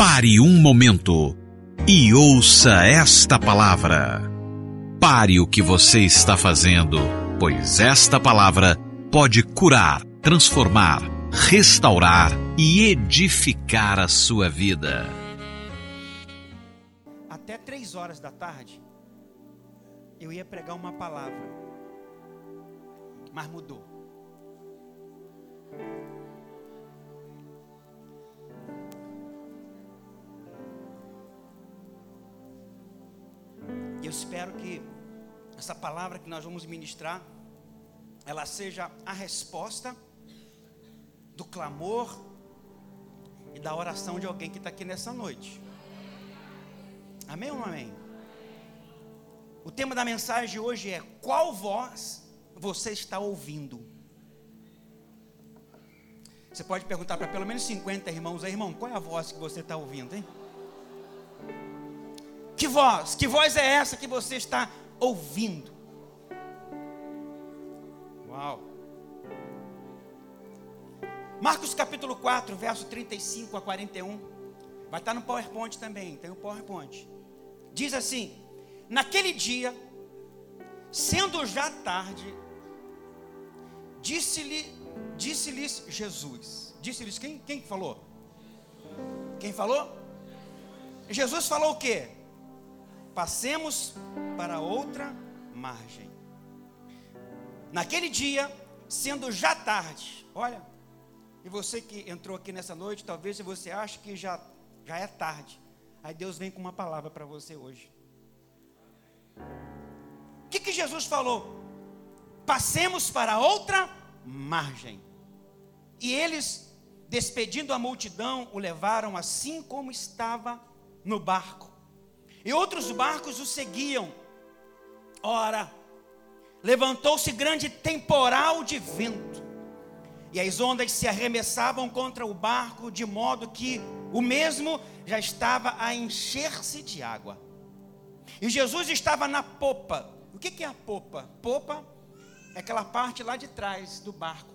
Pare um momento e ouça esta palavra. Pare o que você está fazendo, pois esta palavra pode curar, transformar, restaurar e edificar a sua vida. Até três horas da tarde, eu ia pregar uma palavra, mas mudou. E eu espero que essa palavra que nós vamos ministrar, ela seja a resposta do clamor e da oração de alguém que está aqui nessa noite. Amém ou não amém? O tema da mensagem de hoje é: qual voz você está ouvindo? Você pode perguntar para pelo menos 50 irmãos aí, irmão, qual é a voz que você está ouvindo, hein? Que voz? Que voz é essa que você está ouvindo? Uau! Marcos capítulo 4, verso 35 a 41. Vai estar no PowerPoint também, tem o PowerPoint. Diz assim: Naquele dia, sendo já tarde, disse-lhe, disse-lhes Jesus. Disse-lhes quem? Quem falou? Quem falou? Jesus falou o quê? Passemos para outra margem. Naquele dia, sendo já tarde, olha, e você que entrou aqui nessa noite, talvez você ache que já, já é tarde. Aí Deus vem com uma palavra para você hoje. O que, que Jesus falou? Passemos para outra margem. E eles, despedindo a multidão, o levaram assim como estava no barco e outros barcos o seguiam. Ora, levantou-se grande temporal de vento, e as ondas se arremessavam contra o barco, de modo que o mesmo já estava a encher-se de água. E Jesus estava na popa. O que é a popa? Popa é aquela parte lá de trás do barco.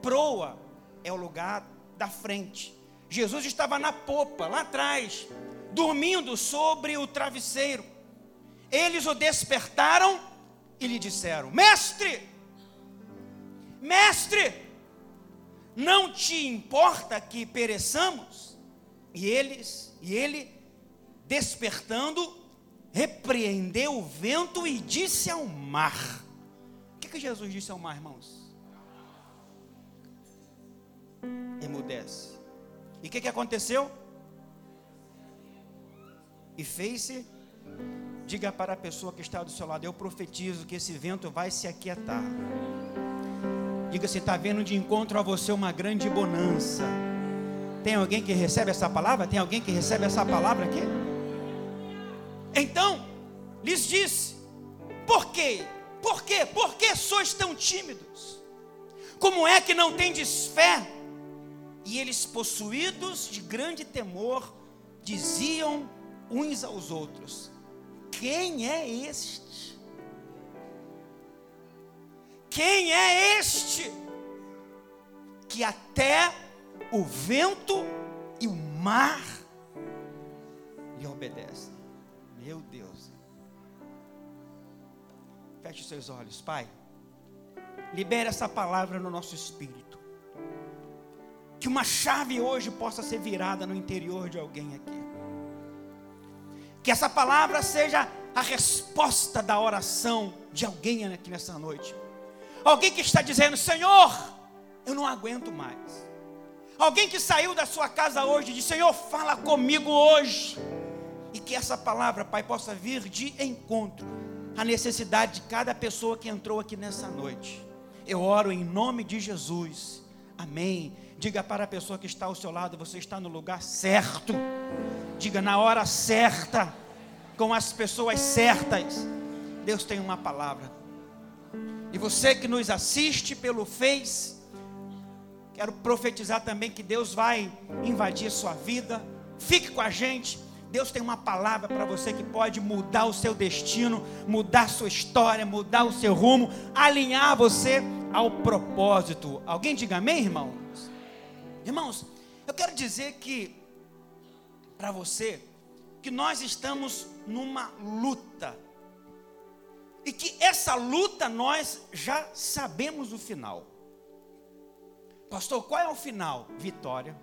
Proa é o lugar da frente. Jesus estava na popa, lá atrás, dormindo sobre o travesseiro. Eles o despertaram e lhe disseram: Mestre, mestre, não te importa que pereçamos? E eles, e ele, despertando, repreendeu o vento e disse ao mar. O que, que Jesus disse ao mar, irmãos? Emudece. E o que, que aconteceu? E fez-se. Diga para a pessoa que está do seu lado: Eu profetizo que esse vento vai se aquietar. Diga se está vendo de encontro a você uma grande bonança. Tem alguém que recebe essa palavra? Tem alguém que recebe essa palavra aqui? Então, lhes disse: Por quê? Por quê? Por que sois tão tímidos? Como é que não tendes fé? E eles, possuídos de grande temor, diziam uns aos outros: Quem é este? Quem é este que até o vento e o mar lhe obedecem? Meu Deus. Feche seus olhos, Pai. Libere essa palavra no nosso espírito. Que uma chave hoje possa ser virada no interior de alguém aqui. Que essa palavra seja a resposta da oração de alguém aqui nessa noite. Alguém que está dizendo: Senhor, eu não aguento mais. Alguém que saiu da sua casa hoje e disse: Senhor, fala comigo hoje. E que essa palavra, Pai, possa vir de encontro à necessidade de cada pessoa que entrou aqui nessa noite. Eu oro em nome de Jesus. Amém. Diga para a pessoa que está ao seu lado: você está no lugar certo. Diga na hora certa, com as pessoas certas. Deus tem uma palavra. E você que nos assiste pelo Face, quero profetizar também que Deus vai invadir sua vida. Fique com a gente. Deus tem uma palavra para você que pode mudar o seu destino, mudar sua história, mudar o seu rumo, alinhar você ao propósito. Alguém diga amém, irmãos? Irmãos, eu quero dizer que para você que nós estamos numa luta. E que essa luta nós já sabemos o final. Pastor, qual é o final? Vitória.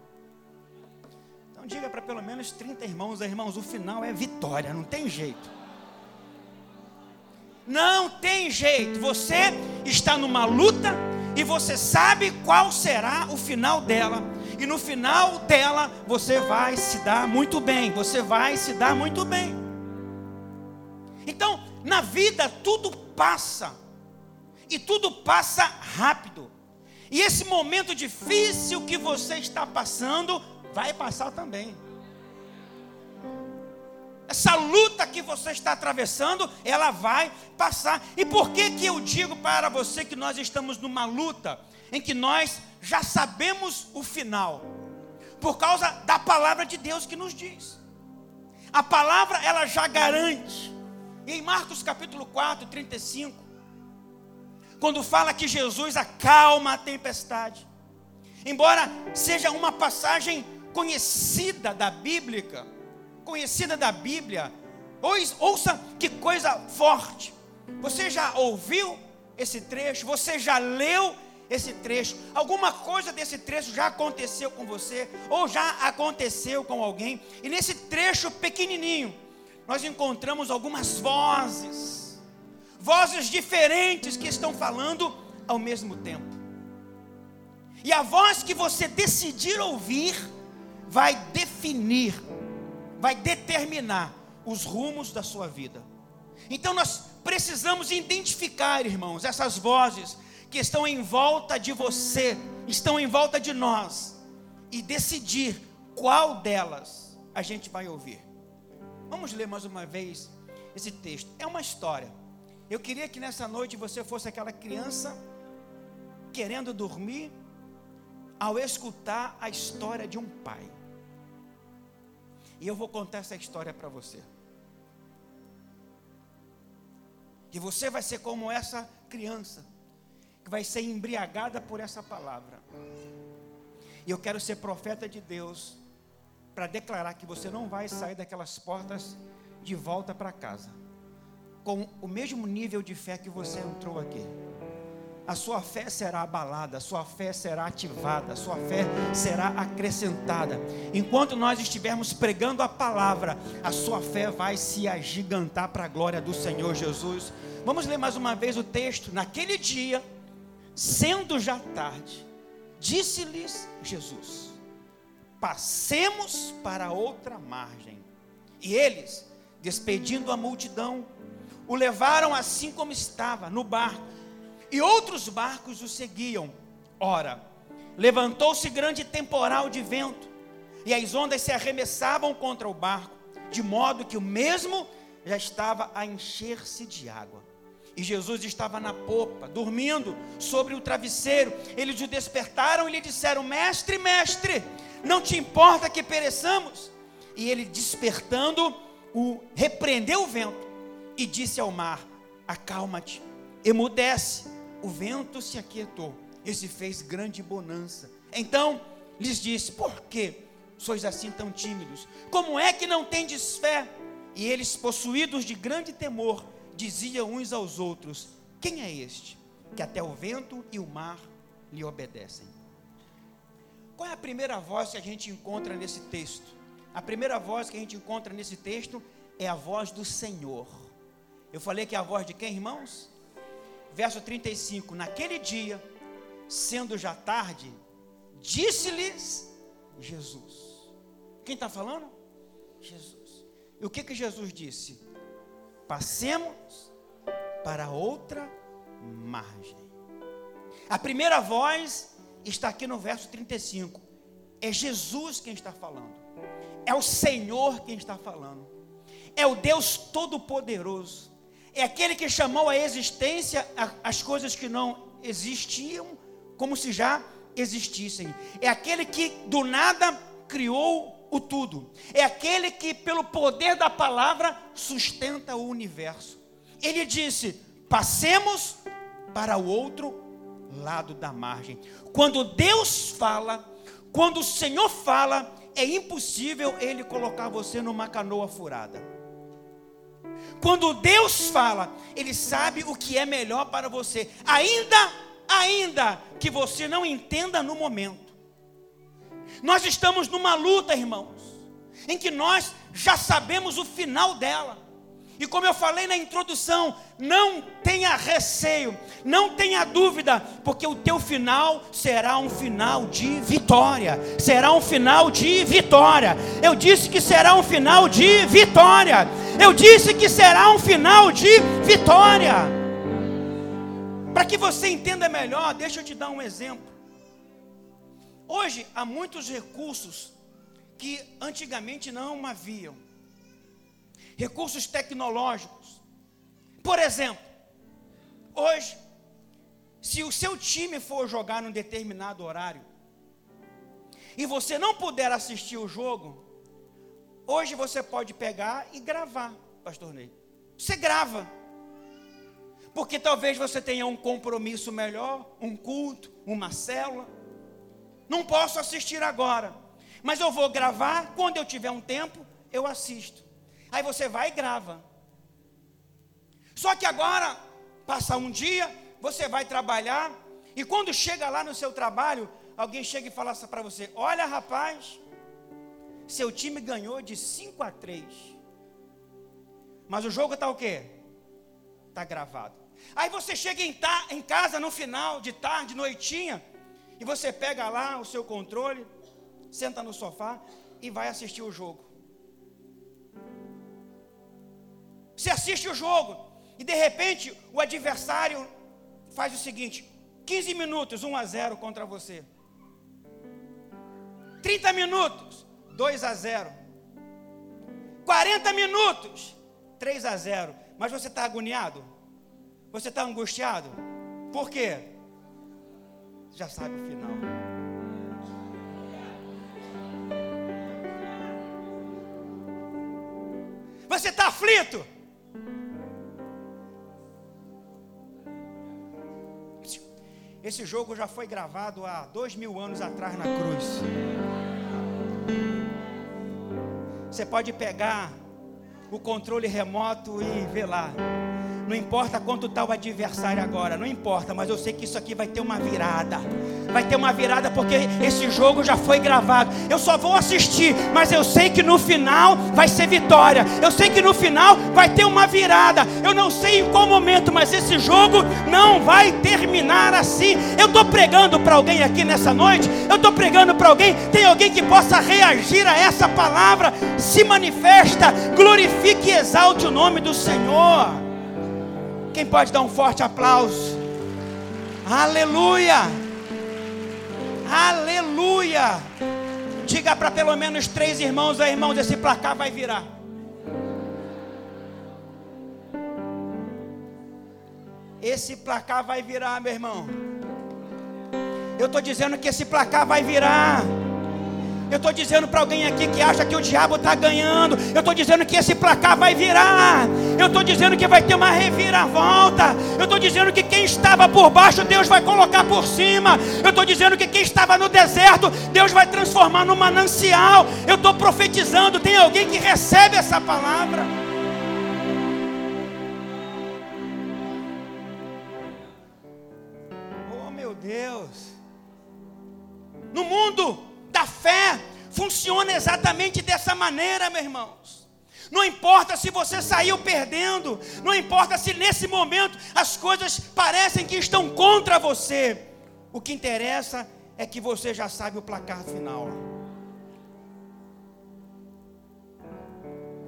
Então diga para pelo menos 30 irmãos, irmãos, o final é vitória, não tem jeito. Não tem jeito. Você está numa luta e você sabe qual será o final dela. E no final dela você vai se dar muito bem. Você vai se dar muito bem. Então, na vida tudo passa. E tudo passa rápido. E esse momento difícil que você está passando vai passar também. Essa luta que você está atravessando, ela vai passar. E por que que eu digo para você que nós estamos numa luta em que nós já sabemos o final? Por causa da palavra de Deus que nos diz. A palavra ela já garante. Em Marcos capítulo 4, 35, quando fala que Jesus acalma a tempestade. Embora seja uma passagem conhecida da Bíblia, conhecida da Bíblia. Ouça que coisa forte. Você já ouviu esse trecho? Você já leu esse trecho? Alguma coisa desse trecho já aconteceu com você? Ou já aconteceu com alguém? E nesse trecho pequenininho, nós encontramos algumas vozes. Vozes diferentes que estão falando ao mesmo tempo. E a voz que você decidir ouvir vai definir vai determinar os rumos da sua vida. Então nós precisamos identificar, irmãos, essas vozes que estão em volta de você, estão em volta de nós, e decidir qual delas a gente vai ouvir. Vamos ler mais uma vez esse texto. É uma história. Eu queria que nessa noite você fosse aquela criança querendo dormir ao escutar a história de um pai. E eu vou contar essa história para você. E você vai ser como essa criança, vai ser embriagada por essa palavra. E eu quero ser profeta de Deus, para declarar que você não vai sair daquelas portas de volta para casa, com o mesmo nível de fé que você entrou aqui a sua fé será abalada, a sua fé será ativada, a sua fé será acrescentada. Enquanto nós estivermos pregando a palavra, a sua fé vai se agigantar para a glória do Senhor Jesus. Vamos ler mais uma vez o texto. Naquele dia, sendo já tarde, disse-lhes Jesus: Passemos para outra margem. E eles, despedindo a multidão, o levaram assim como estava, no barco e outros barcos o seguiam. Ora, levantou-se grande temporal de vento, e as ondas se arremessavam contra o barco, de modo que o mesmo já estava a encher-se de água. E Jesus estava na popa, dormindo sobre o travesseiro. Eles o despertaram e lhe disseram: Mestre, mestre, não te importa que pereçamos? E ele, despertando, o repreendeu o vento e disse ao mar: Acalma-te, emudece o vento se aquietou e se fez grande bonança. Então lhes disse: Por que sois assim tão tímidos? Como é que não tendes fé? E eles, possuídos de grande temor, diziam uns aos outros: Quem é este que até o vento e o mar lhe obedecem? Qual é a primeira voz que a gente encontra nesse texto? A primeira voz que a gente encontra nesse texto é a voz do Senhor. Eu falei que é a voz de quem, irmãos? verso 35: Naquele dia, sendo já tarde, disse-lhes Jesus. Quem está falando? Jesus. E o que, que Jesus disse? Passemos para outra margem. A primeira voz está aqui no verso 35. É Jesus quem está falando. É o Senhor quem está falando. É o Deus Todo-Poderoso é aquele que chamou à existência as coisas que não existiam, como se já existissem. É aquele que do nada criou o tudo. É aquele que, pelo poder da palavra, sustenta o universo. Ele disse: passemos para o outro lado da margem. Quando Deus fala, quando o Senhor fala, é impossível ele colocar você numa canoa furada. Quando Deus fala, ele sabe o que é melhor para você, ainda ainda que você não entenda no momento. Nós estamos numa luta, irmãos, em que nós já sabemos o final dela. E como eu falei na introdução, não tenha receio, não tenha dúvida, porque o teu final será um final de vitória. Será um final de vitória. Eu disse que será um final de vitória. Eu disse que será um final de vitória. Para que você entenda melhor, deixa eu te dar um exemplo. Hoje há muitos recursos que antigamente não haviam recursos tecnológicos. Por exemplo, hoje, se o seu time for jogar num determinado horário e você não puder assistir o jogo, hoje você pode pegar e gravar, pastor Ney. Você grava. Porque talvez você tenha um compromisso melhor, um culto, uma célula. Não posso assistir agora, mas eu vou gravar, quando eu tiver um tempo, eu assisto. Aí você vai e grava. Só que agora, passa um dia, você vai trabalhar, e quando chega lá no seu trabalho, alguém chega e fala para você: Olha, rapaz, seu time ganhou de 5 a 3. Mas o jogo está o quê? Está gravado. Aí você chega em, ta, em casa no final de tarde, noitinha, e você pega lá o seu controle, senta no sofá e vai assistir o jogo. Você assiste o jogo e de repente o adversário faz o seguinte: 15 minutos, 1 a 0 contra você. 30 minutos, 2 a 0. 40 minutos, 3 a 0. Mas você está agoniado? Você está angustiado? Por quê? Já sabe o final. Você está aflito? Esse jogo já foi gravado há dois mil anos atrás na cruz. Você pode pegar o controle remoto e ver lá. Não importa quanto está o adversário agora, não importa, mas eu sei que isso aqui vai ter uma virada. Vai ter uma virada porque esse jogo já foi gravado. Eu só vou assistir, mas eu sei que no final vai ser vitória. Eu sei que no final vai ter uma virada. Eu não sei em qual momento, mas esse jogo não vai terminar assim. Eu estou pregando para alguém aqui nessa noite. Eu estou pregando para alguém. Tem alguém que possa reagir a essa palavra. Se manifesta, glorifique e exalte o nome do Senhor. Quem pode dar um forte aplauso? Aleluia! Aleluia! Diga para pelo menos três irmãos, aí, irmãos, esse placar vai virar. Esse placar vai virar, meu irmão. Eu estou dizendo que esse placar vai virar. Eu estou dizendo para alguém aqui que acha que o diabo está ganhando. Eu estou dizendo que esse placar vai virar. Eu estou dizendo que vai ter uma reviravolta. Eu estou dizendo que quem estava por baixo, Deus vai colocar por cima. Eu estou dizendo que quem estava no deserto, Deus vai transformar num manancial. Eu estou profetizando. Tem alguém que recebe essa palavra? Oh, meu Deus. No mundo da fé funciona exatamente dessa maneira, meus irmãos. Não importa se você saiu perdendo, não importa se nesse momento as coisas parecem que estão contra você. O que interessa é que você já sabe o placar final.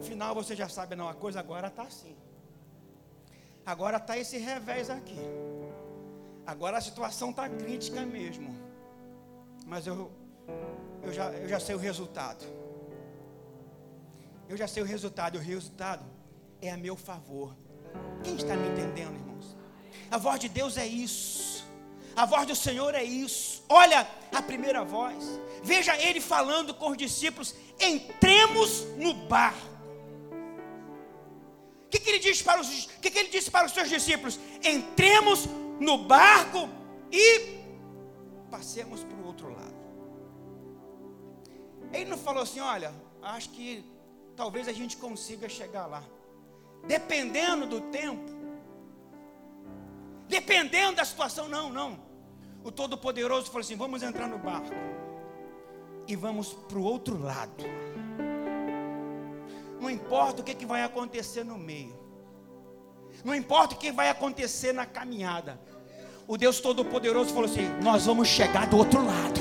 Final você já sabe, não, a coisa agora está assim. Agora está esse revés aqui. Agora a situação está crítica mesmo. Mas eu eu já, eu já sei o resultado. Eu já sei o resultado, e o resultado é a meu favor. Quem está me entendendo, irmãos? A voz de Deus é isso. A voz do Senhor é isso. Olha a primeira voz. Veja ele falando com os discípulos: entremos no barco. O que, que, ele para os, que, que ele disse para os seus discípulos? Entremos no barco e passemos para o outro lado. Ele não falou assim: olha, acho que talvez a gente consiga chegar lá. Dependendo do tempo, dependendo da situação, não, não. O Todo-Poderoso falou assim: vamos entrar no barco e vamos para o outro lado. Não importa o que, que vai acontecer no meio, não importa o que vai acontecer na caminhada. O Deus Todo-Poderoso falou assim: nós vamos chegar do outro lado.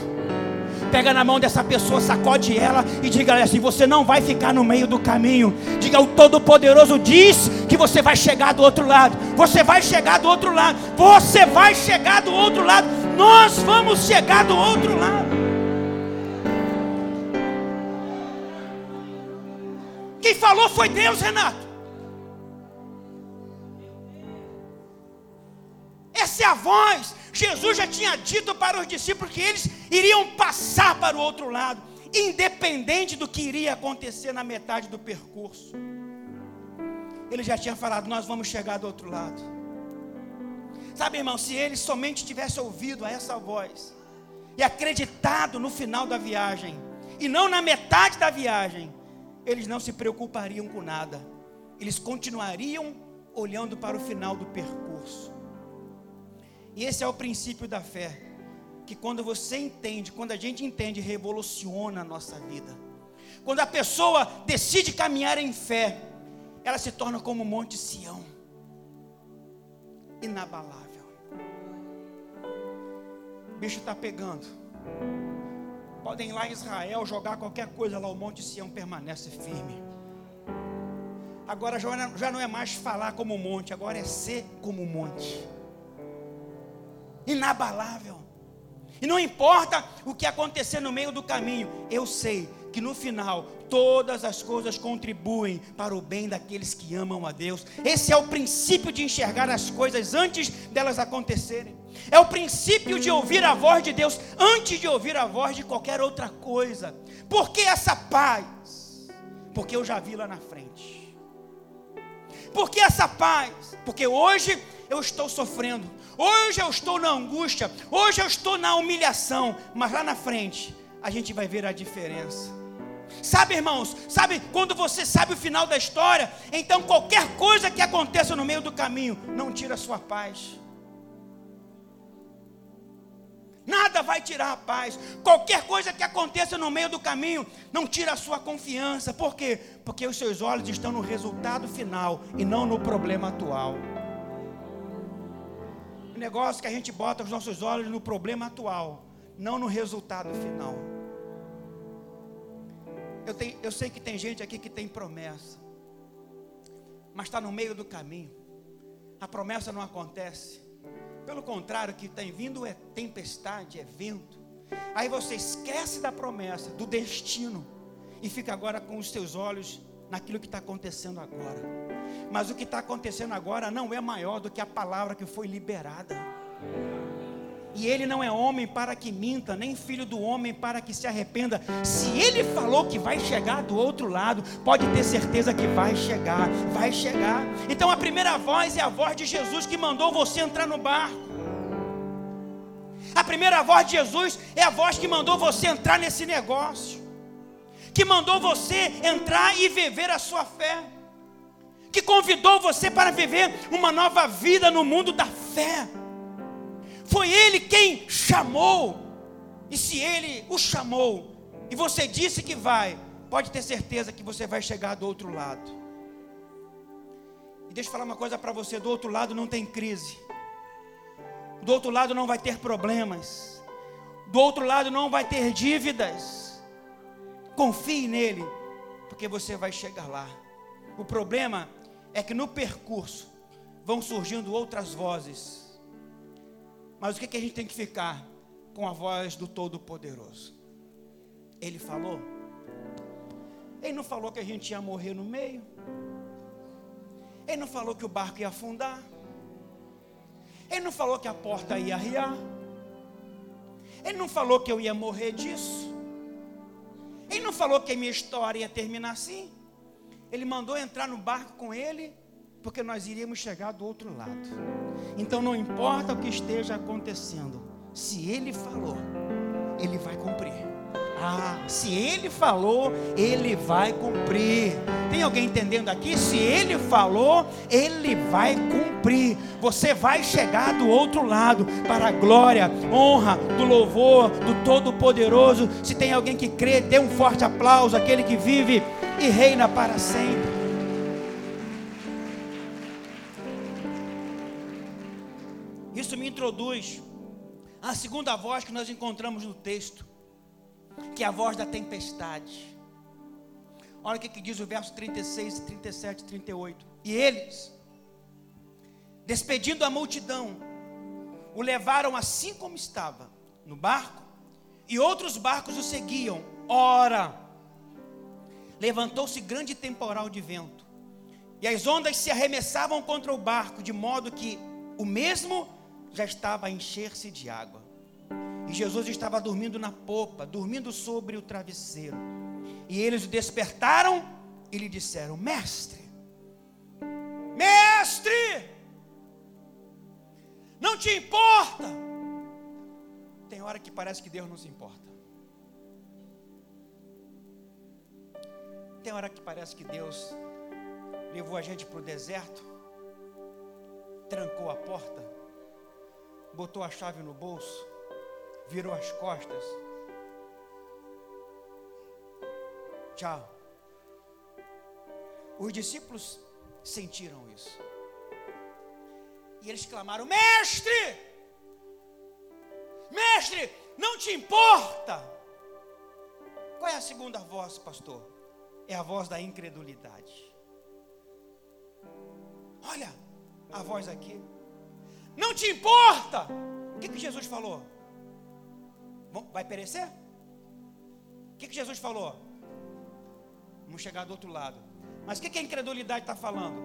Pega na mão dessa pessoa, sacode ela e diga assim: você não vai ficar no meio do caminho. Diga: o Todo-Poderoso diz que você vai chegar do outro lado. Você vai chegar do outro lado. Você vai chegar do outro lado. Nós vamos chegar do outro lado. Quem falou foi Deus, Renato. Essa é a voz Jesus já tinha dito para os discípulos que eles iriam passar para o outro lado, independente do que iria acontecer na metade do percurso. Ele já tinha falado: Nós vamos chegar do outro lado. Sabe, irmão, se ele somente tivesse ouvido a essa voz e acreditado no final da viagem, e não na metade da viagem, eles não se preocupariam com nada, eles continuariam olhando para o final do percurso. E esse é o princípio da fé. Que quando você entende, quando a gente entende, revoluciona a nossa vida. Quando a pessoa decide caminhar em fé, ela se torna como o Monte Sião inabalável. O bicho está pegando. Podem ir lá em Israel jogar qualquer coisa lá, o Monte Sião permanece firme. Agora já não é mais falar como monte, agora é ser como monte inabalável. E não importa o que acontecer no meio do caminho, eu sei que no final todas as coisas contribuem para o bem daqueles que amam a Deus. Esse é o princípio de enxergar as coisas antes delas acontecerem. É o princípio de ouvir a voz de Deus antes de ouvir a voz de qualquer outra coisa. Por que essa paz? Porque eu já vi lá na frente. Por que essa paz? Porque hoje eu estou sofrendo, Hoje eu estou na angústia, hoje eu estou na humilhação, mas lá na frente a gente vai ver a diferença. Sabe, irmãos, sabe quando você sabe o final da história, então qualquer coisa que aconteça no meio do caminho não tira a sua paz. Nada vai tirar a paz. Qualquer coisa que aconteça no meio do caminho não tira a sua confiança. Por quê? Porque os seus olhos estão no resultado final e não no problema atual negócio que a gente bota os nossos olhos no problema atual, não no resultado final. Eu, tenho, eu sei que tem gente aqui que tem promessa, mas está no meio do caminho. A promessa não acontece. Pelo contrário, que tem vindo é tempestade, é vento. Aí você esquece da promessa, do destino, e fica agora com os seus olhos naquilo que está acontecendo agora. Mas o que está acontecendo agora não é maior do que a palavra que foi liberada. E ele não é homem para que minta, nem filho do homem para que se arrependa. Se ele falou que vai chegar do outro lado, pode ter certeza que vai chegar, vai chegar. Então a primeira voz é a voz de Jesus que mandou você entrar no barco. A primeira voz de Jesus é a voz que mandou você entrar nesse negócio que mandou você entrar e viver a sua fé, que convidou você para viver uma nova vida no mundo da fé. Foi Ele quem chamou, e se Ele o chamou, e você disse que vai, pode ter certeza que você vai chegar do outro lado. E deixa eu falar uma coisa para você: do outro lado não tem crise, do outro lado não vai ter problemas, do outro lado não vai ter dívidas. Confie nele, porque você vai chegar lá. O problema é que no percurso vão surgindo outras vozes. Mas o que, que a gente tem que ficar? Com a voz do Todo-Poderoso. Ele falou. Ele não falou que a gente ia morrer no meio. Ele não falou que o barco ia afundar. Ele não falou que a porta ia arriar. Ele não falou que eu ia morrer disso. Ele não falou que a minha história ia terminar assim. Ele mandou entrar no barco com ele, porque nós iríamos chegar do outro lado. Então não importa o que esteja acontecendo, se ele falou, ele vai cumprir. Ah, se ele falou, ele vai cumprir. Tem alguém entendendo aqui? Se ele falou, ele vai cumprir. Você vai chegar do outro lado para a glória, honra, do louvor, do Todo-Poderoso. Se tem alguém que crê, dê um forte aplauso àquele que vive e reina para sempre. Isso me introduz à segunda voz que nós encontramos no texto que é a voz da tempestade. Olha o que, que diz o verso 36, 37 e 38. E eles, despedindo a multidão, o levaram assim como estava, no barco, e outros barcos o seguiam. Ora, levantou-se grande temporal de vento, e as ondas se arremessavam contra o barco, de modo que o mesmo já estava a encher-se de água. E Jesus estava dormindo na popa, dormindo sobre o travesseiro. E eles o despertaram e lhe disseram: Mestre, mestre, não te importa. Tem hora que parece que Deus não se importa. Tem hora que parece que Deus levou a gente para o deserto, trancou a porta, botou a chave no bolso virou as costas. Tchau. Os discípulos sentiram isso. E eles clamaram: Mestre! Mestre, não te importa? Qual é a segunda voz, pastor? É a voz da incredulidade. Olha a voz aqui. Não te importa? O que, que Jesus falou? Vai perecer? O que, que Jesus falou? Vamos chegar do outro lado. Mas o que, que a incredulidade está falando?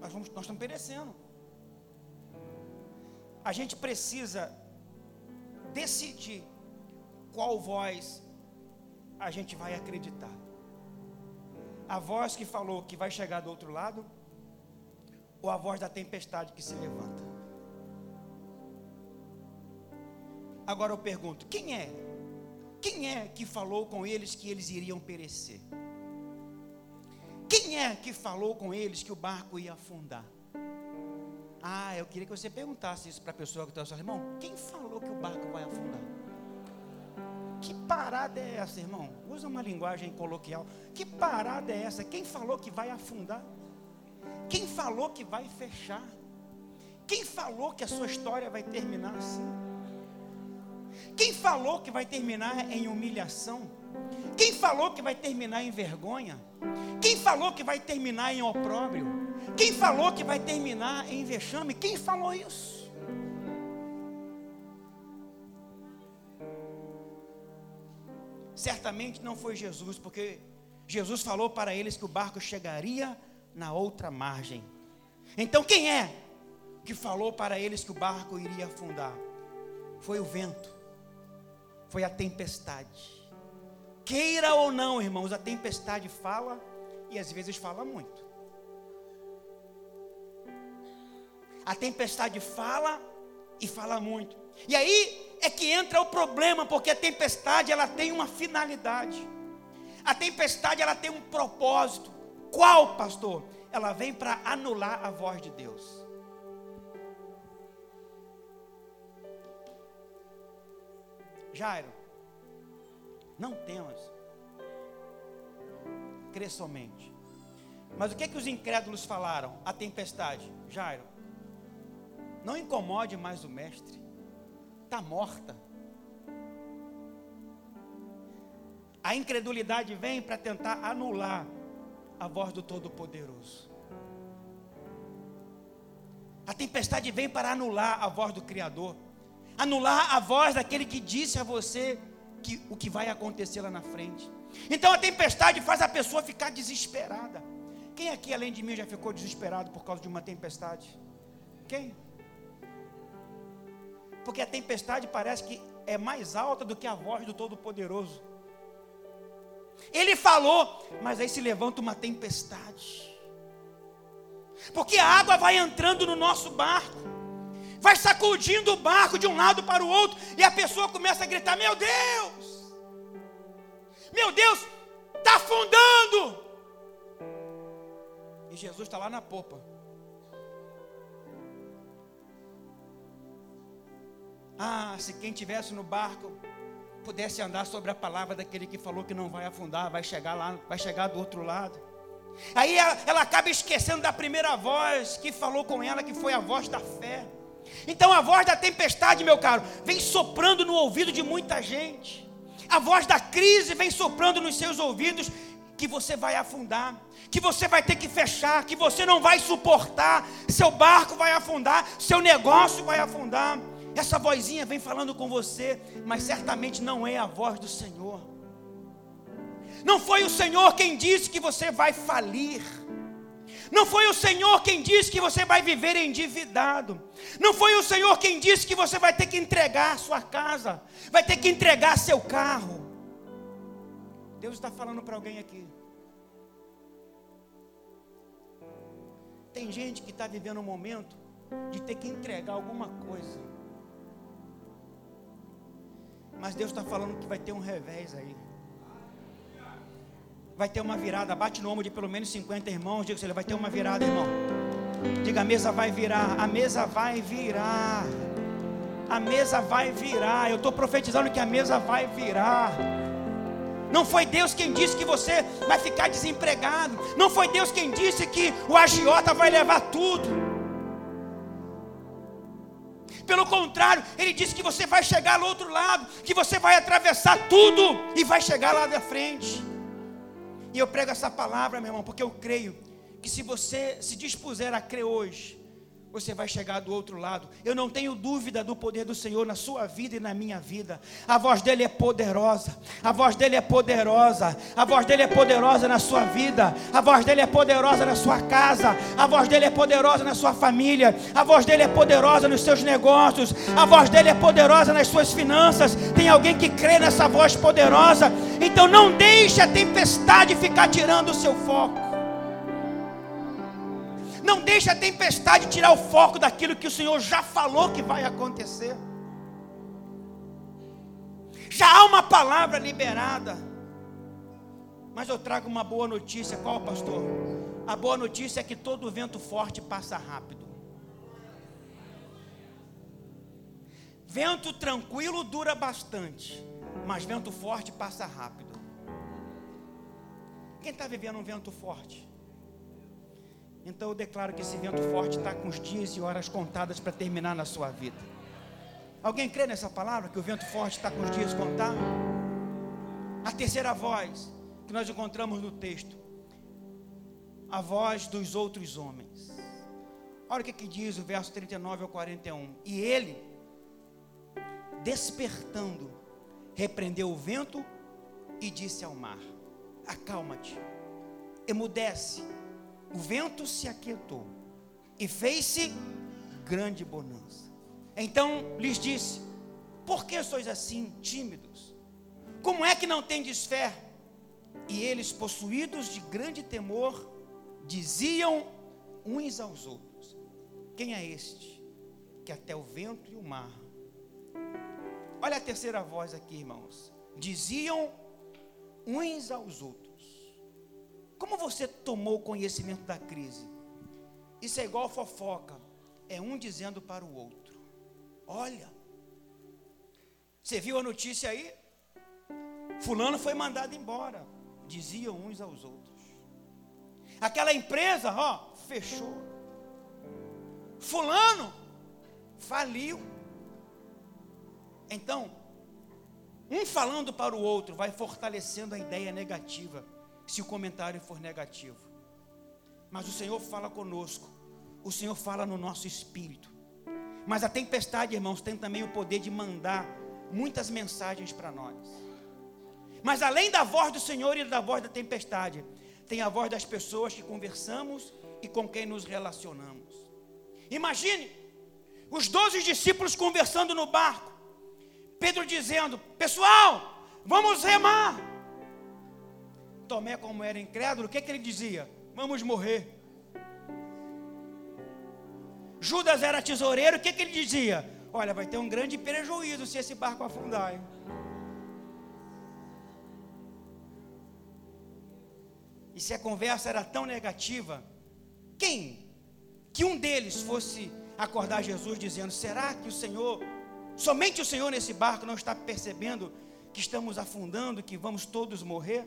Nós, vamos, nós estamos perecendo. A gente precisa decidir qual voz a gente vai acreditar. A voz que falou que vai chegar do outro lado, ou a voz da tempestade que se levanta? Agora eu pergunto: quem é? Quem é que falou com eles que eles iriam perecer? Quem é que falou com eles que o barco ia afundar? Ah, eu queria que você perguntasse isso para a pessoa que está ao seu irmão. Quem falou que o barco vai afundar? Parada é essa, irmão? Usa uma linguagem coloquial. Que parada é essa? Quem falou que vai afundar? Quem falou que vai fechar? Quem falou que a sua história vai terminar assim? Quem falou que vai terminar em humilhação? Quem falou que vai terminar em vergonha? Quem falou que vai terminar em opróbrio? Quem falou que vai terminar em vexame? Quem falou isso? Certamente não foi Jesus, porque Jesus falou para eles que o barco chegaria na outra margem. Então quem é que falou para eles que o barco iria afundar? Foi o vento foi a tempestade. Queira ou não, irmãos, a tempestade fala e às vezes fala muito. A tempestade fala e fala muito. E aí é que entra o problema, porque a tempestade ela tem uma finalidade. A tempestade ela tem um propósito. Qual, pastor? Ela vem para anular a voz de Deus. Jairo, não temas, crê somente. Mas o que é que os incrédulos falaram? A tempestade, Jairo, não incomode mais o mestre, está morta. A incredulidade vem para tentar anular a voz do Todo-Poderoso. A tempestade vem para anular a voz do Criador anular a voz daquele que disse a você que, o que vai acontecer lá na frente. Então a tempestade faz a pessoa ficar desesperada. Quem aqui, além de mim, já ficou desesperado por causa de uma tempestade? Quem? Porque a tempestade parece que é mais alta do que a voz do Todo-Poderoso. Ele falou, mas aí se levanta uma tempestade. Porque a água vai entrando no nosso barco vai sacudindo o barco de um lado para o outro, e a pessoa começa a gritar: Meu Deus! Meu Deus, está afundando. E Jesus está lá na popa. Ah, se quem tivesse no barco pudesse andar sobre a palavra daquele que falou que não vai afundar, vai chegar lá, vai chegar do outro lado. Aí ela, ela acaba esquecendo da primeira voz que falou com ela, que foi a voz da fé. Então a voz da tempestade, meu caro, vem soprando no ouvido de muita gente. A voz da crise vem soprando nos seus ouvidos que você vai afundar, que você vai ter que fechar, que você não vai suportar, seu barco vai afundar, seu negócio vai afundar. Essa vozinha vem falando com você, mas certamente não é a voz do Senhor. Não foi o Senhor quem disse que você vai falir. Não foi o Senhor quem disse que você vai viver endividado. Não foi o Senhor quem disse que você vai ter que entregar sua casa, vai ter que entregar seu carro. Deus está falando para alguém aqui. Tem gente que está vivendo um momento de ter que entregar alguma coisa. Mas Deus está falando que vai ter um revés aí. Vai ter uma virada. Bate no ombro de pelo menos 50 irmãos. Diga, ele vai ter uma virada, irmão. Diga, a mesa vai virar. A mesa vai virar. A mesa vai virar. Eu estou profetizando que a mesa vai virar. Não foi Deus quem disse que você vai ficar desempregado. Não foi Deus quem disse que o agiota vai levar tudo. Pelo contrário, ele disse que você vai chegar no outro lado, que você vai atravessar tudo e vai chegar lá da frente. E eu prego essa palavra, meu irmão, porque eu creio que se você se dispuser a crer hoje, você vai chegar do outro lado. Eu não tenho dúvida do poder do Senhor na sua vida e na minha vida. A voz dele é poderosa. A voz dele é poderosa. A voz dele é poderosa na sua vida. A voz dele é poderosa na sua casa. A voz dele é poderosa na sua família. A voz dele é poderosa nos seus negócios. A voz dele é poderosa nas suas finanças. Tem alguém que crê nessa voz poderosa? Então não deixe a tempestade ficar tirando o seu foco. Não deixe a tempestade tirar o foco daquilo que o Senhor já falou que vai acontecer. Já há uma palavra liberada. Mas eu trago uma boa notícia. Qual, pastor? A boa notícia é que todo vento forte passa rápido. Vento tranquilo dura bastante, mas vento forte passa rápido. Quem está vivendo um vento forte? Então eu declaro que esse vento forte está com os dias e horas contadas para terminar na sua vida. Alguém crê nessa palavra que o vento forte está com os dias contados? A terceira voz que nós encontramos no texto, a voz dos outros homens. Olha o que, que diz o verso 39 ao 41. E ele, despertando, repreendeu o vento e disse ao mar: Acalma-te, emudece o vento se aquietou e fez-se grande bonança. Então lhes disse: Por que sois assim tímidos? Como é que não tendes fé? E eles, possuídos de grande temor, diziam uns aos outros: Quem é este que até o vento e o mar? Olha a terceira voz aqui, irmãos. Diziam uns aos outros. Como você tomou conhecimento da crise? Isso é igual fofoca. É um dizendo para o outro: Olha, você viu a notícia aí? Fulano foi mandado embora. Diziam uns aos outros. Aquela empresa, ó, fechou. Fulano faliu. Então, um falando para o outro vai fortalecendo a ideia negativa se o comentário for negativo. Mas o Senhor fala conosco, o Senhor fala no nosso espírito. Mas a tempestade, irmãos, tem também o poder de mandar muitas mensagens para nós. Mas além da voz do Senhor e da voz da tempestade, tem a voz das pessoas que conversamos e com quem nos relacionamos. Imagine os doze discípulos conversando no barco, Pedro dizendo: Pessoal, vamos remar. Tomé, como era incrédulo, o que, que ele dizia? Vamos morrer. Judas era tesoureiro, o que, que ele dizia? Olha, vai ter um grande prejuízo se esse barco afundar. Hein? E se a conversa era tão negativa, quem que um deles fosse acordar Jesus dizendo: Será que o Senhor, somente o Senhor nesse barco, não está percebendo que estamos afundando, que vamos todos morrer?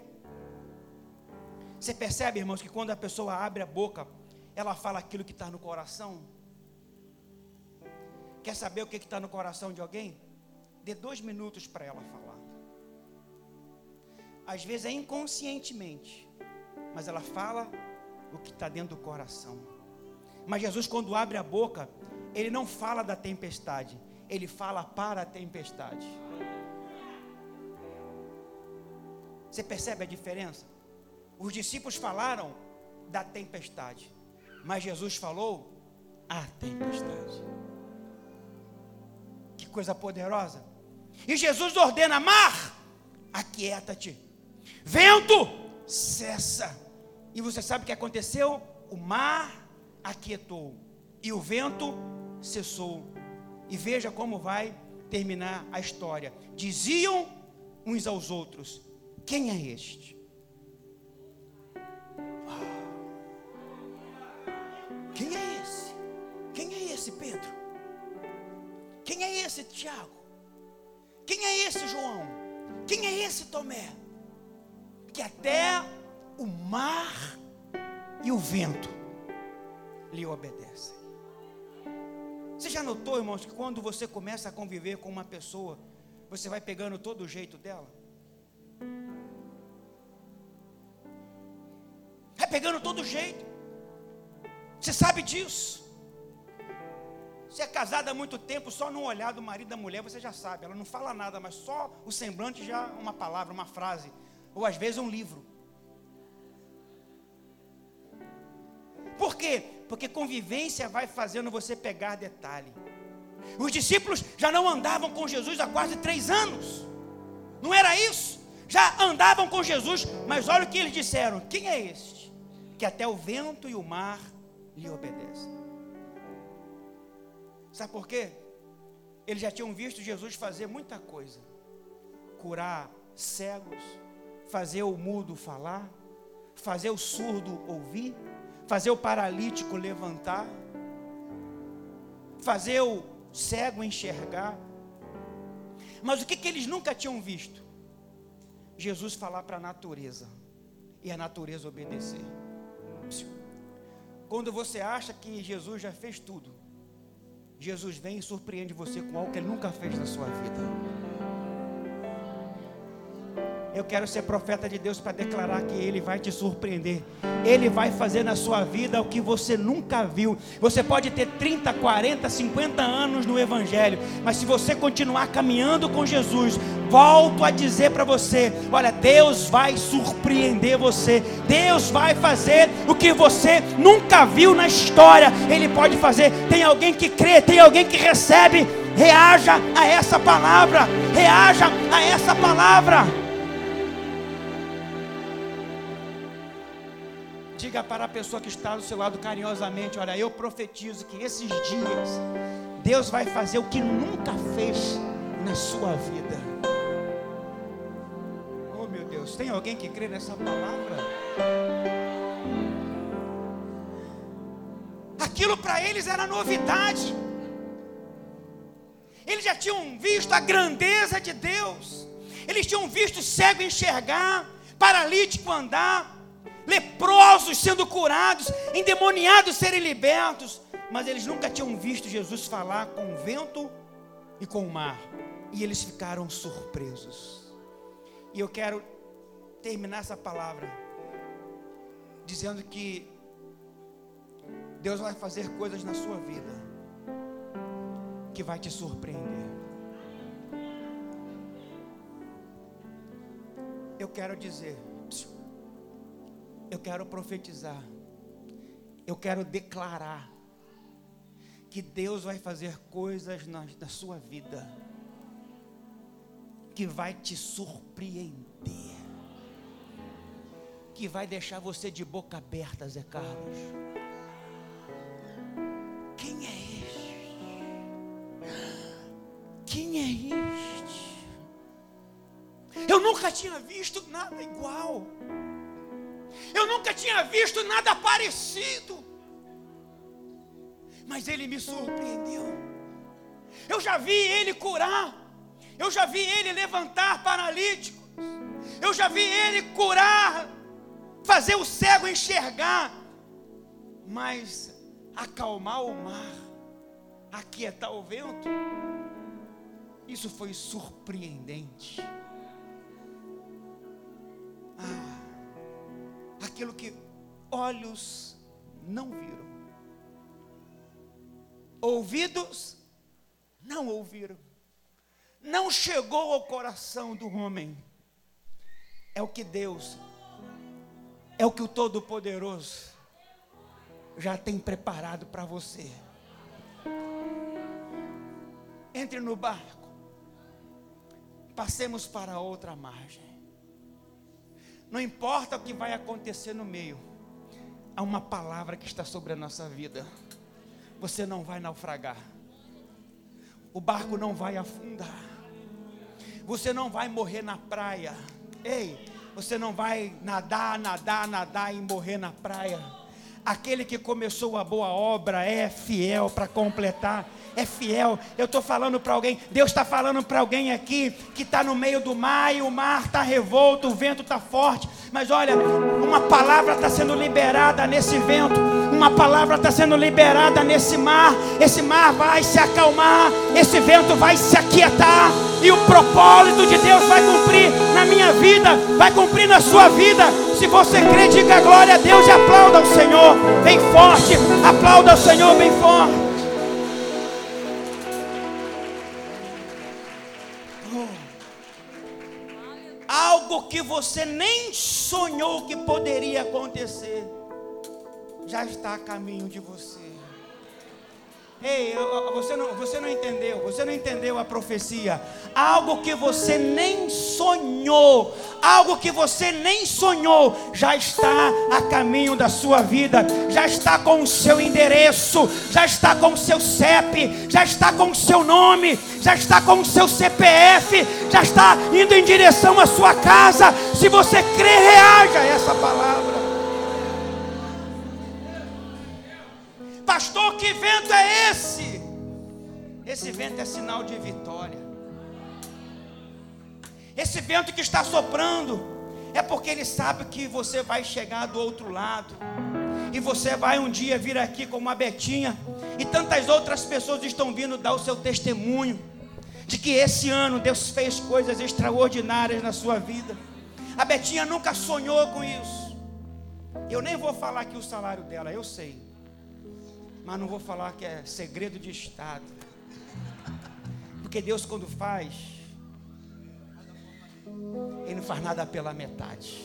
Você percebe, irmãos, que quando a pessoa abre a boca, ela fala aquilo que está no coração? Quer saber o que está no coração de alguém? Dê dois minutos para ela falar. Às vezes é inconscientemente, mas ela fala o que está dentro do coração. Mas Jesus, quando abre a boca, ele não fala da tempestade, ele fala para a tempestade. Você percebe a diferença? Os discípulos falaram da tempestade, mas Jesus falou a tempestade. Que coisa poderosa! E Jesus ordena: mar, aquieta-te, vento, cessa. E você sabe o que aconteceu? O mar aquietou e o vento cessou. E veja como vai terminar a história. Diziam uns aos outros: Quem é este? Pedro? Quem é esse Tiago? Quem é esse João? Quem é esse Tomé? Que até o mar e o vento lhe obedecem. Você já notou, irmãos, que quando você começa a conviver com uma pessoa, você vai pegando todo o jeito dela? Vai pegando todo o jeito. Você sabe disso. Você é casada há muito tempo, só no olhar do marido da mulher você já sabe. Ela não fala nada, mas só o semblante já uma palavra, uma frase, ou às vezes um livro. Por quê? Porque convivência vai fazendo você pegar detalhe. Os discípulos já não andavam com Jesus há quase três anos. Não era isso? Já andavam com Jesus, mas olha o que eles disseram: quem é este? Que até o vento e o mar lhe obedecem. Sabe por quê? Eles já tinham visto Jesus fazer muita coisa: curar cegos, fazer o mudo falar, fazer o surdo ouvir fazer o paralítico levantar, fazer o cego enxergar. Mas o que, que eles nunca tinham visto? Jesus falar para a natureza e a natureza obedecer. Quando você acha que Jesus já fez tudo, Jesus vem e surpreende você com algo que ele nunca fez na sua vida. Eu quero ser profeta de Deus para declarar que Ele vai te surpreender. Ele vai fazer na sua vida o que você nunca viu. Você pode ter 30, 40, 50 anos no Evangelho, mas se você continuar caminhando com Jesus, volto a dizer para você: olha, Deus vai surpreender você. Deus vai fazer o que você nunca viu na história. Ele pode fazer. Tem alguém que crê, tem alguém que recebe. Reaja a essa palavra. Reaja a essa palavra. Diga para a pessoa que está do seu lado carinhosamente: Olha, eu profetizo que esses dias Deus vai fazer o que nunca fez na sua vida. Deus, tem alguém que crê nessa palavra? Aquilo para eles era novidade. Eles já tinham visto a grandeza de Deus. Eles tinham visto cego enxergar, paralítico andar leprosos sendo curados, endemoniados serem libertos, mas eles nunca tinham visto Jesus falar com o vento e com o mar, e eles ficaram surpresos. E eu quero terminar essa palavra dizendo que Deus vai fazer coisas na sua vida que vai te surpreender. Eu quero dizer eu quero profetizar. Eu quero declarar que Deus vai fazer coisas na, na sua vida que vai te surpreender, que vai deixar você de boca aberta, Zé Carlos. Quem é este? Quem é este? Eu nunca tinha visto nada igual. Eu nunca tinha visto nada parecido. Mas ele me surpreendeu. Eu já vi ele curar. Eu já vi ele levantar paralíticos. Eu já vi ele curar, fazer o cego enxergar. Mas acalmar o mar, aquietar o vento, isso foi surpreendente. Ah, aquilo que olhos não viram, ouvidos não ouviram, não chegou ao coração do homem. É o que Deus, é o que o Todo-Poderoso já tem preparado para você. Entre no barco, passemos para outra margem. Não importa o que vai acontecer no meio, há uma palavra que está sobre a nossa vida. Você não vai naufragar, o barco não vai afundar, você não vai morrer na praia. Ei, você não vai nadar, nadar, nadar e morrer na praia. Aquele que começou a boa obra é fiel para completar é fiel. Eu estou falando para alguém, Deus está falando para alguém aqui que está no meio do mar e o mar está revolto, o vento está forte. Mas olha, uma palavra está sendo liberada nesse vento, uma palavra está sendo liberada nesse mar. Esse mar vai se acalmar, esse vento vai se aquietar, e o propósito de Deus vai cumprir na minha vida, vai cumprir na sua vida. Se você crê, diga glória a Deus e aplauda o Senhor bem forte, aplauda o Senhor bem forte. Que você nem sonhou que poderia acontecer, já está a caminho de você. Ei, você não, você não entendeu, você não entendeu a profecia. Algo que você nem sonhou, algo que você nem sonhou, já está a caminho da sua vida, já está com o seu endereço, já está com o seu CEP, já está com o seu nome, já está com o seu CPF, já está indo em direção à sua casa. Se você crê, reaja a essa palavra. Pastor, que vento é esse? Esse vento é sinal de vitória. Esse vento que está soprando é porque ele sabe que você vai chegar do outro lado. E você vai um dia vir aqui como a Betinha. E tantas outras pessoas estão vindo dar o seu testemunho. De que esse ano Deus fez coisas extraordinárias na sua vida. A Betinha nunca sonhou com isso. Eu nem vou falar aqui o salário dela, eu sei mas não vou falar que é segredo de Estado. Porque Deus, quando faz, Ele não faz nada pela metade.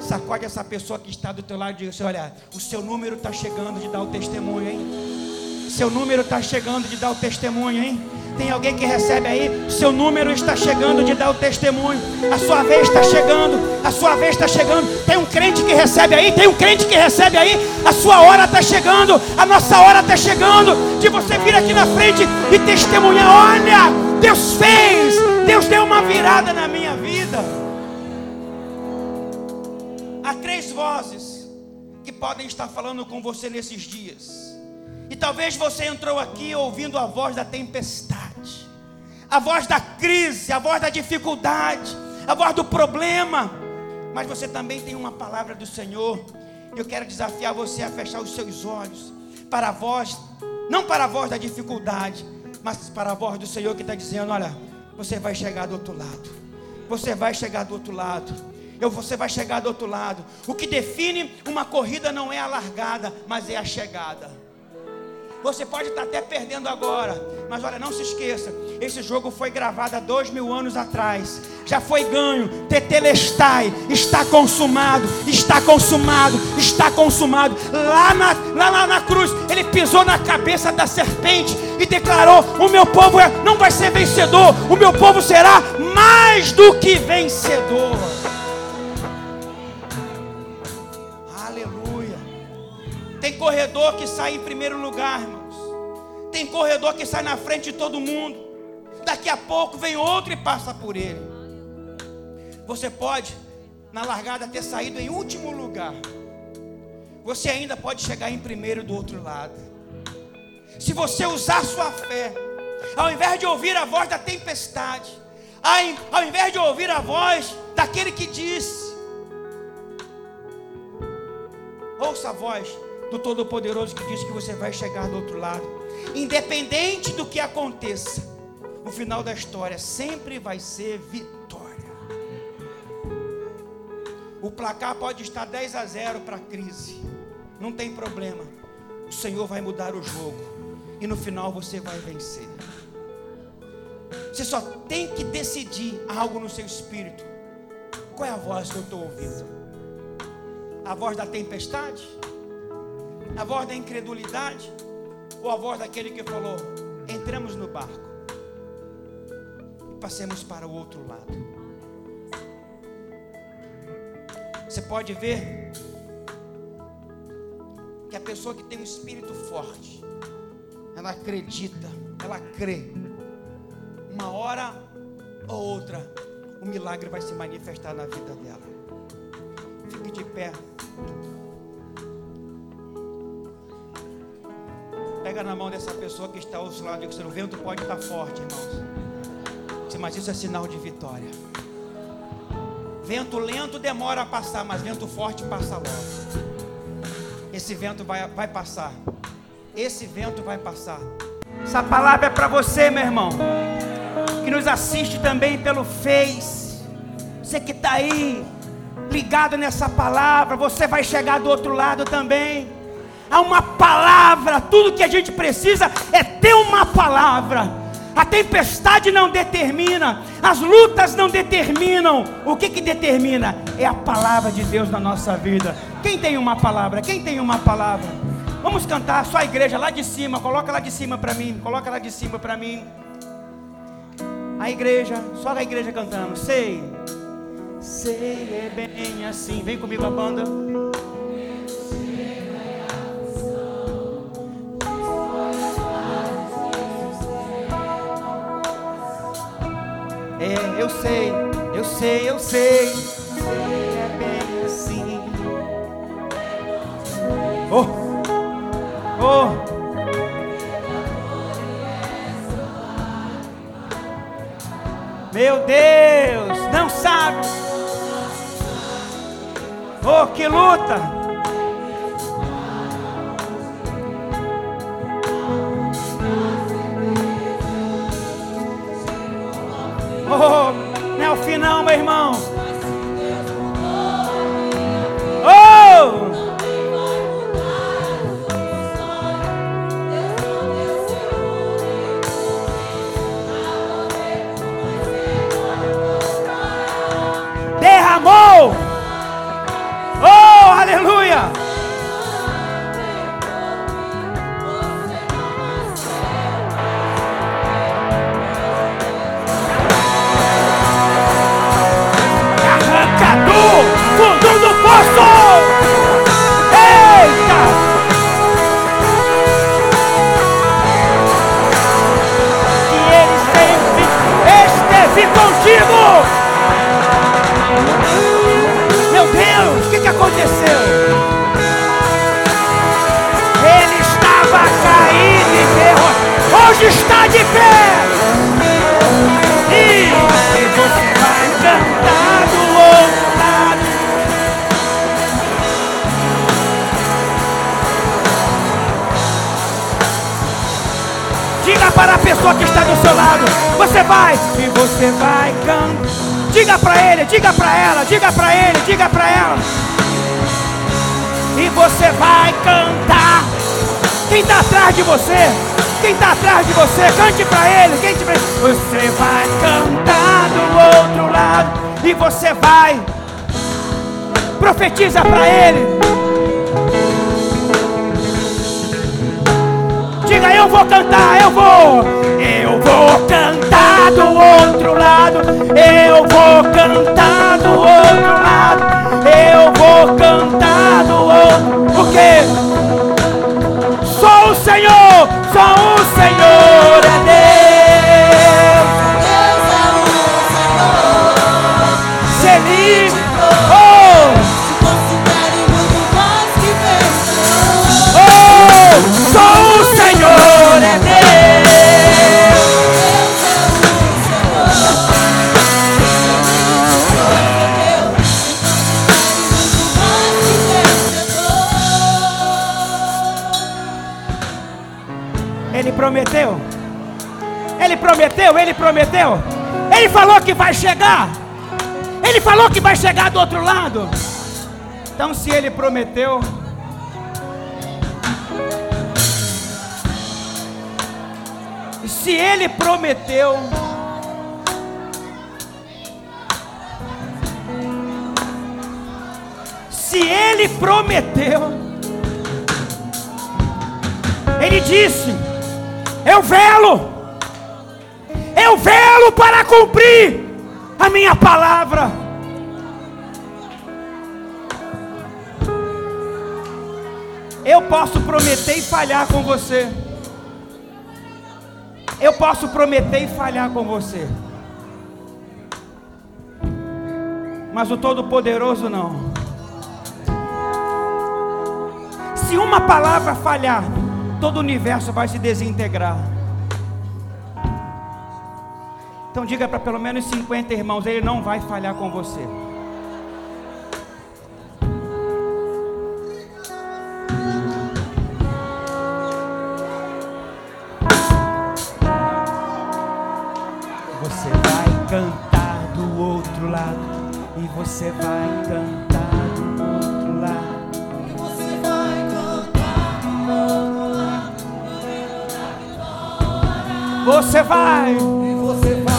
Sacode essa pessoa que está do teu lado e diz: assim, Olha, o seu número está chegando de dar o testemunho, hein? Seu número está chegando de dar o testemunho, hein? Tem alguém que recebe aí? Seu número está chegando de dar o testemunho. A sua vez está chegando. A sua vez está chegando. Tem um crente que recebe aí. Tem um crente que recebe aí. A sua hora está chegando. A nossa hora está chegando. De você vir aqui na frente e testemunhar. Olha, Deus fez. Deus deu uma virada na minha vida. Há três vozes que podem estar falando com você nesses dias. E talvez você entrou aqui ouvindo a voz da tempestade, a voz da crise, a voz da dificuldade, a voz do problema. Mas você também tem uma palavra do Senhor. Eu quero desafiar você a fechar os seus olhos para a voz, não para a voz da dificuldade, mas para a voz do Senhor que está dizendo: Olha, você vai chegar do outro lado. Você vai chegar do outro lado. Eu, você vai chegar do outro lado. O que define uma corrida não é a largada, mas é a chegada. Você pode estar até perdendo agora, mas olha, não se esqueça: esse jogo foi gravado há dois mil anos atrás, já foi ganho. Tetelestai, está consumado, está consumado, está consumado. Lá na, lá, lá na cruz, ele pisou na cabeça da serpente e declarou: O meu povo é, não vai ser vencedor, o meu povo será mais do que vencedor. Tem corredor que sai em primeiro lugar, irmãos. Tem corredor que sai na frente de todo mundo. Daqui a pouco vem outro e passa por ele. Você pode na largada ter saído em último lugar, você ainda pode chegar em primeiro do outro lado. Se você usar sua fé, ao invés de ouvir a voz da tempestade, ao invés de ouvir a voz daquele que disse, ouça a voz do Todo-Poderoso que diz que você vai chegar do outro lado, independente do que aconteça, o final da história sempre vai ser vitória. O placar pode estar 10 a 0 para a crise, não tem problema, o Senhor vai mudar o jogo, e no final você vai vencer. Você só tem que decidir algo no seu espírito. Qual é a voz que eu estou ouvindo? A voz da tempestade? A voz da incredulidade? Ou a voz daquele que falou: entramos no barco e passemos para o outro lado? Você pode ver que a pessoa que tem um espírito forte, ela acredita, ela crê. Uma hora ou outra, o milagre vai se manifestar na vida dela. Fique de pé. Pega na mão dessa pessoa que está ao seu lado. O vento pode estar forte, irmãos. Mas isso é sinal de vitória. Vento lento demora a passar, mas vento forte passa logo. Esse vento vai, vai passar. Esse vento vai passar. Essa palavra é para você, meu irmão. Que nos assiste também pelo Face. Você que está aí, ligado nessa palavra, você vai chegar do outro lado também. Há uma palavra, tudo que a gente precisa é ter uma palavra. A tempestade não determina, as lutas não determinam. O que, que determina? É a palavra de Deus na nossa vida. Quem tem uma palavra? Quem tem uma palavra? Vamos cantar, só a igreja lá de cima, coloca lá de cima para mim, coloca lá de cima para mim. A igreja, só a igreja cantando. Sei, sei é bem assim. Vem comigo a banda. Eu sei, eu sei, eu sei. Sei é bem assim. Oh, oh. Meu Deus, não sabe. Oh, que luta! Oh, final, meu irmão. Vai e você vai cantar. Diga para ele, diga para ela, diga para ele, diga para ela e você vai cantar. Quem está atrás de você? Quem está atrás de você? Cante para ele. Quem te... Você vai cantar do outro lado e você vai profetiza para ele. diga eu vou cantar, eu vou. Eu vou cantar do outro lado. Eu vou cantar do outro lado. Eu vou cantar do outro. Porque só o Senhor, só o Senhor é Deus. oh. oh prometeu? Ele prometeu, ele prometeu. Ele falou que vai chegar. Ele falou que vai chegar do outro lado. Então, se ele prometeu, se ele prometeu, se ele prometeu, ele disse: Eu velo, eu velo para cumprir a minha palavra. Eu posso prometer e falhar com você. Eu posso prometer e falhar com você. Mas o Todo-Poderoso não. Se uma palavra falhar, todo o universo vai se desintegrar. Então diga para pelo menos 50 irmãos, ele não vai falhar com você. Você vai cantar do outro lado e você vai cantar Você vai, e você vai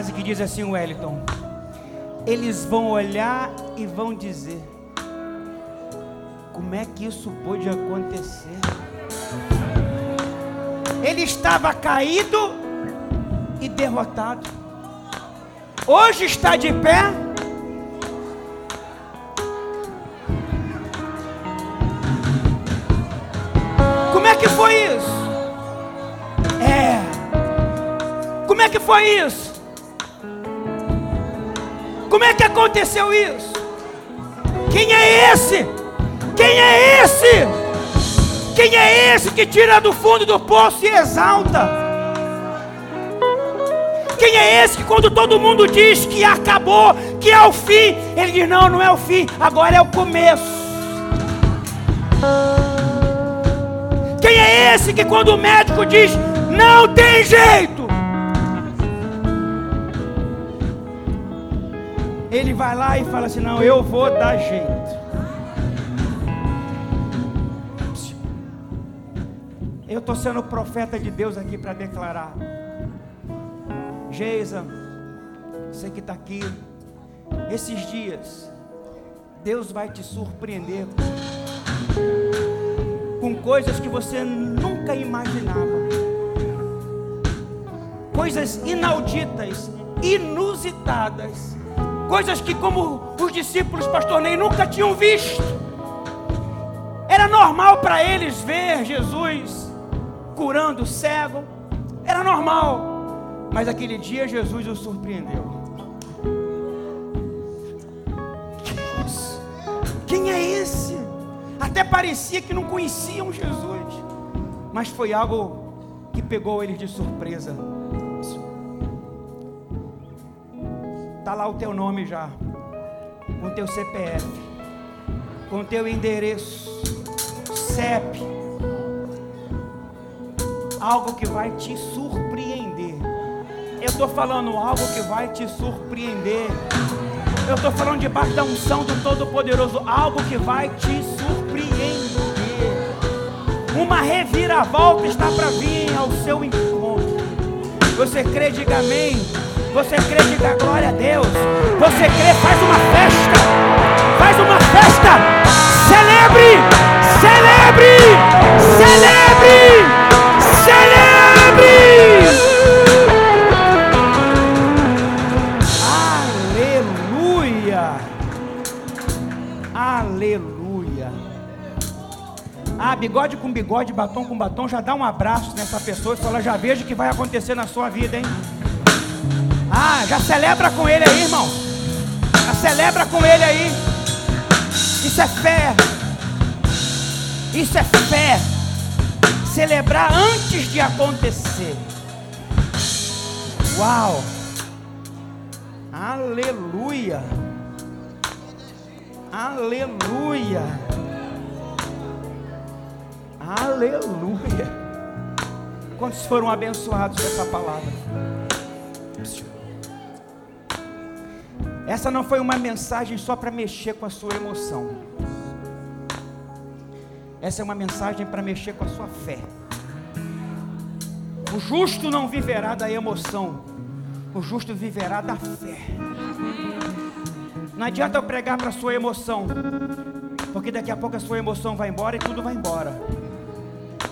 frase que diz assim, Wellington: Eles vão olhar e vão dizer: Como é que isso pôde acontecer? Ele estava caído e derrotado. Hoje está de pé. Como é que foi isso? É. Como é que foi isso? Como é que aconteceu isso? Quem é esse? Quem é esse? Quem é esse que tira do fundo do poço e exalta? Quem é esse que quando todo mundo diz que acabou, que é o fim, ele diz: não, não é o fim, agora é o começo. Quem é esse que quando o médico diz não tem jeito, ele vai lá e fala assim: não, eu vou dar jeito. Eu estou sendo profeta de Deus aqui para declarar. Geisa, você que está aqui, esses dias, Deus vai te surpreender com coisas que você nunca imaginava. Coisas inauditas, inusitadas. Coisas que, como os discípulos, pastor Ney, nunca tinham visto. Era normal para eles ver Jesus curando o cego. Era normal. Mas aquele dia Jesus os surpreendeu. Quem é esse? Até parecia que não conheciam Jesus. Mas foi algo que pegou eles de surpresa. Está lá o teu nome já. Com teu CPF. Com o teu endereço. CEP. Algo que vai te surpreender. Eu estou falando algo que vai te surpreender. Eu estou falando debaixo da unção do Todo-Poderoso. Algo que vai te surpreender. Uma reviravolta está para vir ao seu encontro. Você crê, diga amém. Você crê, diga glória a Deus. Você crê, faz uma festa. Faz uma festa. Celebre! Celebre! Celebre! Celebre! Aleluia! Aleluia! Ah, bigode com bigode, batom com batom, já dá um abraço nessa pessoa e fala, já vejo o que vai acontecer na sua vida, hein? Ah, já celebra com ele aí, irmão. Celebra com ele aí. Isso é fé. Isso é fé. Celebrar antes de acontecer. Uau! Aleluia! Aleluia! Aleluia! Quantos foram abençoados com essa palavra? Essa não foi uma mensagem só para mexer com a sua emoção. Essa é uma mensagem para mexer com a sua fé. O justo não viverá da emoção, o justo viverá da fé. Não adianta eu pregar para a sua emoção, porque daqui a pouco a sua emoção vai embora e tudo vai embora.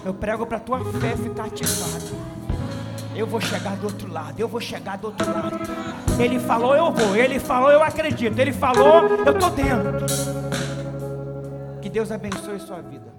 Eu prego para a tua fé ficar ativada. Eu vou chegar do outro lado, eu vou chegar do outro lado. Ele falou, eu vou. Ele falou, eu acredito. Ele falou, eu estou dentro. Que Deus abençoe sua vida.